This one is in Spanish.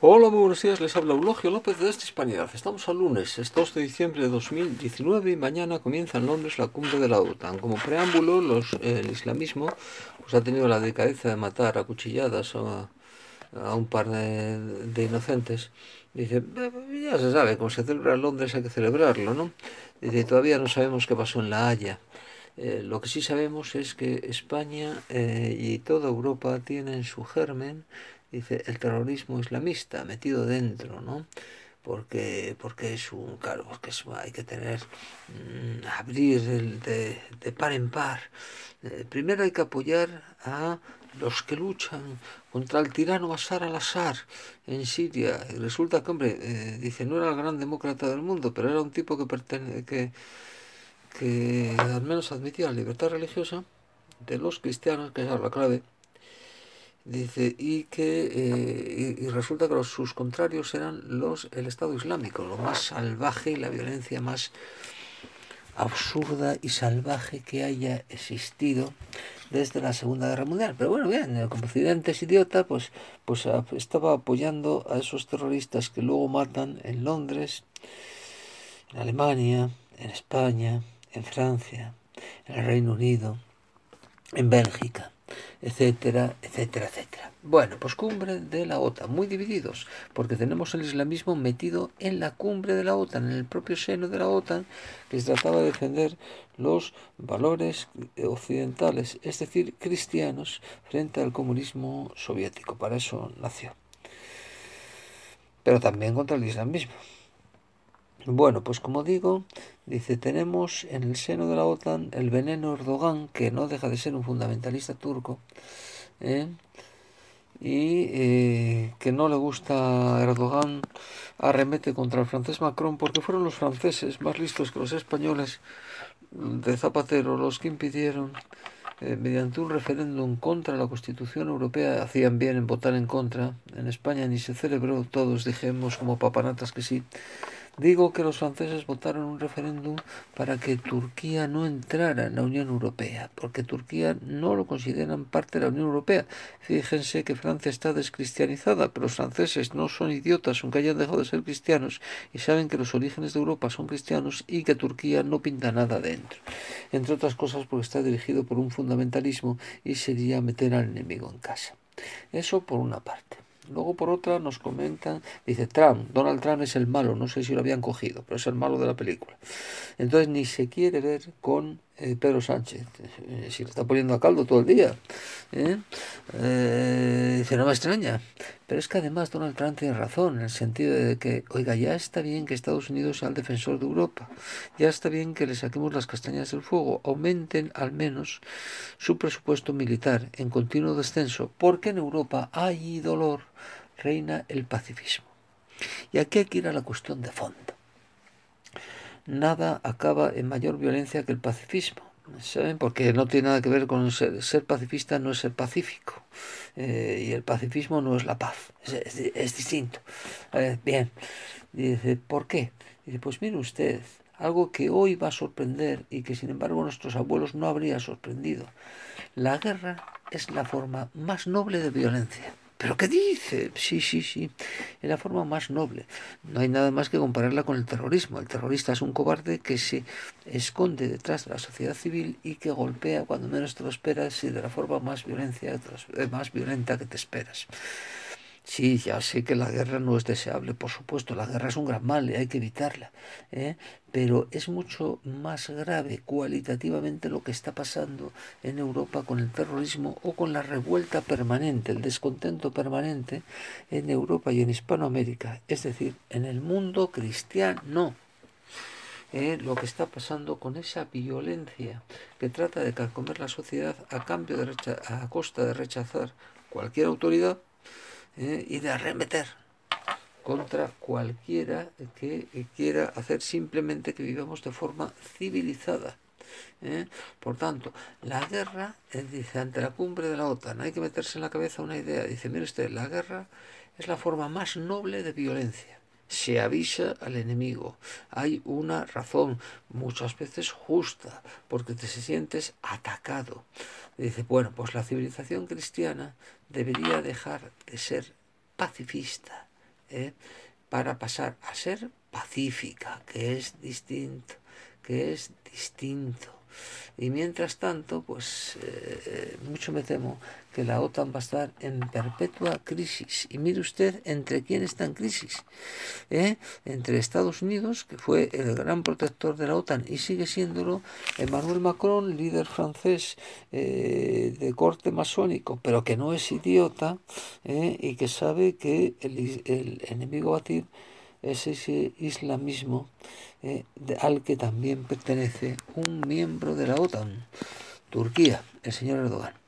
Hola, muy buenos días, les habla Eulogio López de esta Hispanidad. Estamos al lunes, es 2 de diciembre de 2019 y mañana comienza en Londres la cumbre de la OTAN. Como preámbulo, los, el islamismo pues, ha tenido la delicadeza de matar a cuchilladas a, a un par de, de, inocentes. Dice, ya se sabe, como se celebra en Londres hay que celebrarlo, ¿no? Dice, todavía no sabemos qué pasó en La Haya. Eh, lo que sí sabemos es que España eh, y toda Europa tienen su germen dice, el terrorismo islamista metido dentro, ¿no? Porque, porque es un, claro, porque hay que tener, mmm, abrir el de, de, par en par. Eh, primero hay que apoyar a los que luchan contra el tirano Bashar al-Assad en Siria. Y resulta que, hombre, eh, dice, no era el gran demócrata del mundo, pero era un tipo que, pertene que, que al menos admitía la libertad religiosa de los cristianos, que es la clave, dice y que eh, y, resulta que los, sus contrarios eran los el Estado Islámico lo más salvaje y la violencia más absurda y salvaje que haya existido desde la Segunda Guerra Mundial. Pero bueno bien como Occidente es idiota pues pues estaba apoyando a esos terroristas que luego matan en Londres en Alemania en España en Francia en el Reino Unido en Bélgica etcétera, etcétera, etcétera. Bueno, pues cumbre de la OTAN, muy divididos, porque tenemos el islamismo metido en la cumbre de la OTAN, en el propio seno de la OTAN, que se trataba de defender los valores occidentales, es decir, cristianos, frente al comunismo soviético. Para eso nació. Pero también contra el islamismo. Bueno, pues como digo, dice, tenemos en el seno de la OTAN el veneno Erdogan, que no deja de ser un fundamentalista turco, ¿eh? y eh, que no le gusta Erdogan, arremete contra el francés Macron, porque fueron los franceses más listos que los españoles de Zapatero los que impidieron eh, mediante un referéndum contra la Constitución Europea, hacían bien en votar en contra. En España ni se celebró, todos dijimos como papanatas que sí. Digo que los franceses votaron un referéndum para que Turquía no entrara en la Unión Europea, porque Turquía no lo consideran parte de la Unión Europea. Fíjense que Francia está descristianizada, pero los franceses no son idiotas, aunque hayan dejado de ser cristianos, y saben que los orígenes de Europa son cristianos y que Turquía no pinta nada dentro. Entre otras cosas porque está dirigido por un fundamentalismo y sería meter al enemigo en casa. Eso por una parte. Luego por otra nos comentan, dice Trump, Donald Trump es el malo, no sé si lo habían cogido, pero es el malo de la película. Entonces ni se quiere ver con eh, Pedro Sánchez, eh, si le está poniendo a caldo todo el día. ¿eh? dice, no me extraña. Pero es que además Donald Trump tiene razón, en el sentido de que, oiga, ya está bien que Estados Unidos sea el defensor de Europa, ya está bien que le saquemos las castañas del fuego, aumenten al menos su presupuesto militar en continuo descenso, porque en Europa hay dolor, reina el pacifismo. Y aquí hay que ir a la cuestión de fondo nada acaba en mayor violencia que el pacifismo. ¿Saben? Porque no tiene nada que ver con ser, ser pacifista, no es ser pacífico. Eh, y el pacifismo no es la paz, es, distinto. Bien, dice, ¿por qué? Dice, pues mire usted, algo que hoy va a sorprender y que sin embargo nuestros abuelos no habría sorprendido. La guerra es la forma más noble de violencia. ¿Pero qué dice? Sí, sí, sí. Es la forma más noble. No hay nada más que compararla con el terrorismo. El terrorista es un cobarde que se esconde detrás de la sociedad civil y que golpea cuando menos te lo esperas y de la forma más, violencia, más violenta que te esperas. Sí, ya sé que la guerra no es deseable, por supuesto, la guerra es un gran mal y hay que evitarla, ¿eh? pero es mucho más grave cualitativamente lo que está pasando en Europa con el terrorismo o con la revuelta permanente, el descontento permanente en Europa y en Hispanoamérica, es decir, en el mundo cristiano. ¿eh? lo que está pasando con esa violencia que trata de carcomer la sociedad a cambio de a costa de rechazar cualquier autoridad ¿eh? y de arremeter contra cualquiera que quiera hacer simplemente que vivamos de forma civilizada. ¿eh? Por tanto, la guerra, dice, ante la cumbre de la OTAN, hay que meterse en la cabeza una idea. Dice, mire usted, la guerra es la forma más noble de violencia. Se avisa al enemigo. Hay una razón, muchas veces justa, porque te sientes atacado. Dice, bueno, pues la civilización cristiana debería dejar de ser pacifista ¿eh? para pasar a ser pacífica, que es distinto, que es distinto. Y mientras tanto, pues eh, mucho me temo que la OTAN va a estar en perpetua crisis. Y mire usted entre quién está en crisis. ¿Eh? Entre Estados Unidos, que fue el gran protector de la OTAN y sigue siéndolo, Emmanuel Macron, líder francés eh, de corte masónico, pero que no es idiota y que sabe que el, el enemigo batir es ese islamismo eh, al que también pertenece un miembro de la OTAN, Turquía, el señor Erdogan.